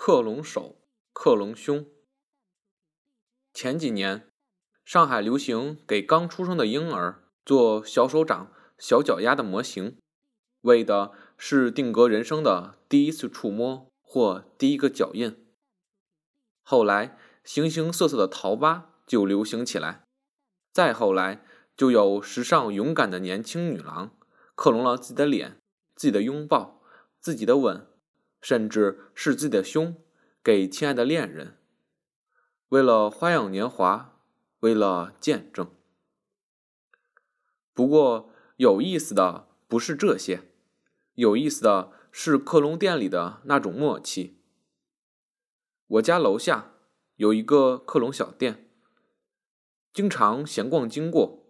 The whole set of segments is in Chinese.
克隆手、克隆胸。前几年，上海流行给刚出生的婴儿做小手掌、小脚丫的模型，为的是定格人生的第一次触摸或第一个脚印。后来，形形色色的桃吧就流行起来，再后来，就有时尚勇敢的年轻女郎克隆了自己的脸、自己的拥抱、自己的吻。甚至是自己的胸，给亲爱的恋人，为了花样年华，为了见证。不过有意思的不是这些，有意思的是克隆店里的那种默契。我家楼下有一个克隆小店，经常闲逛经过，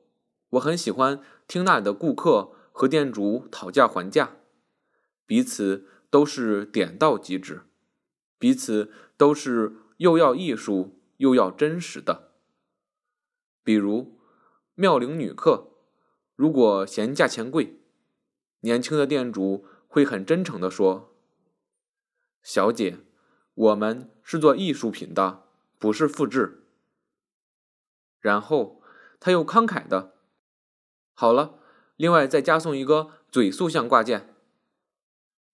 我很喜欢听那里的顾客和店主讨价还价，彼此。都是点到即止，彼此都是又要艺术又要真实的。比如妙龄女客，如果嫌价钱贵，年轻的店主会很真诚地说：“小姐，我们是做艺术品的，不是复制。”然后他又慷慨的：“好了，另外再加送一个嘴塑像挂件。”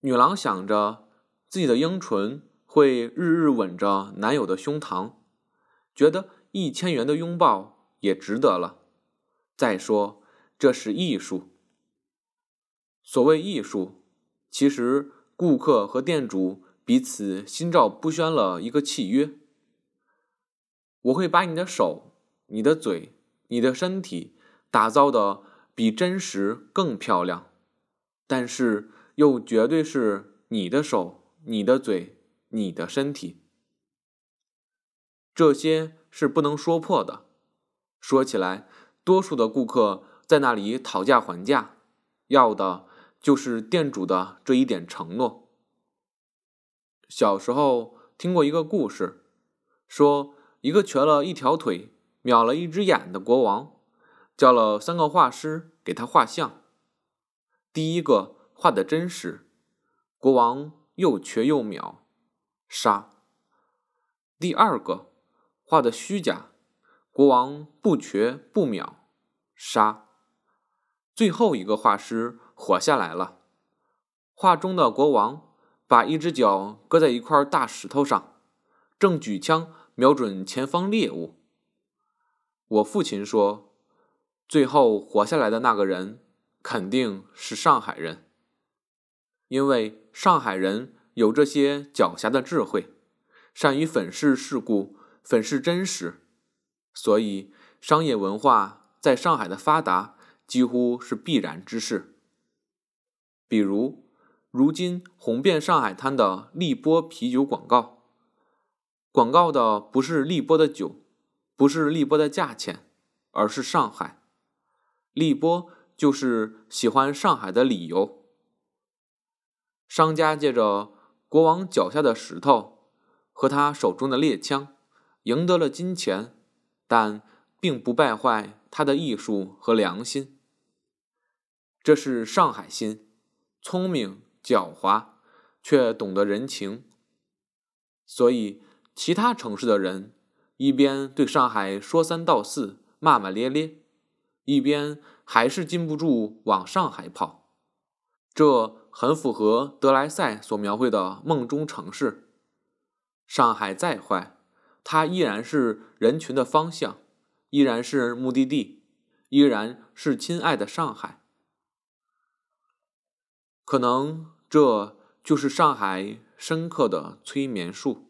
女郎想着自己的樱唇会日日吻着男友的胸膛，觉得一千元的拥抱也值得了。再说，这是艺术。所谓艺术，其实顾客和店主彼此心照不宣了一个契约：我会把你的手、你的嘴、你的身体打造的比真实更漂亮，但是。又绝对是你的手、你的嘴、你的身体，这些是不能说破的。说起来，多数的顾客在那里讨价还价，要的就是店主的这一点承诺。小时候听过一个故事，说一个瘸了一条腿、秒了一只眼的国王，叫了三个画师给他画像，第一个。画的真实，国王又瘸又渺，杀。第二个画的虚假，国王不瘸不渺，杀。最后一个画师活下来了，画中的国王把一只脚搁在一块大石头上，正举枪瞄准前方猎物。我父亲说，最后活下来的那个人肯定是上海人。因为上海人有这些狡黠的智慧，善于粉饰事故、粉饰真实，所以商业文化在上海的发达几乎是必然之事。比如，如今红遍上海滩的立波啤酒广告，广告的不是立波的酒，不是立波的价钱，而是上海。立波就是喜欢上海的理由。商家借着国王脚下的石头和他手中的猎枪，赢得了金钱，但并不败坏他的艺术和良心。这是上海心，聪明狡猾，却懂得人情。所以，其他城市的人一边对上海说三道四、骂骂咧咧，一边还是禁不住往上海跑。这。很符合德莱塞所描绘的梦中城市。上海再坏，它依然是人群的方向，依然是目的地，依然是亲爱的上海。可能这就是上海深刻的催眠术。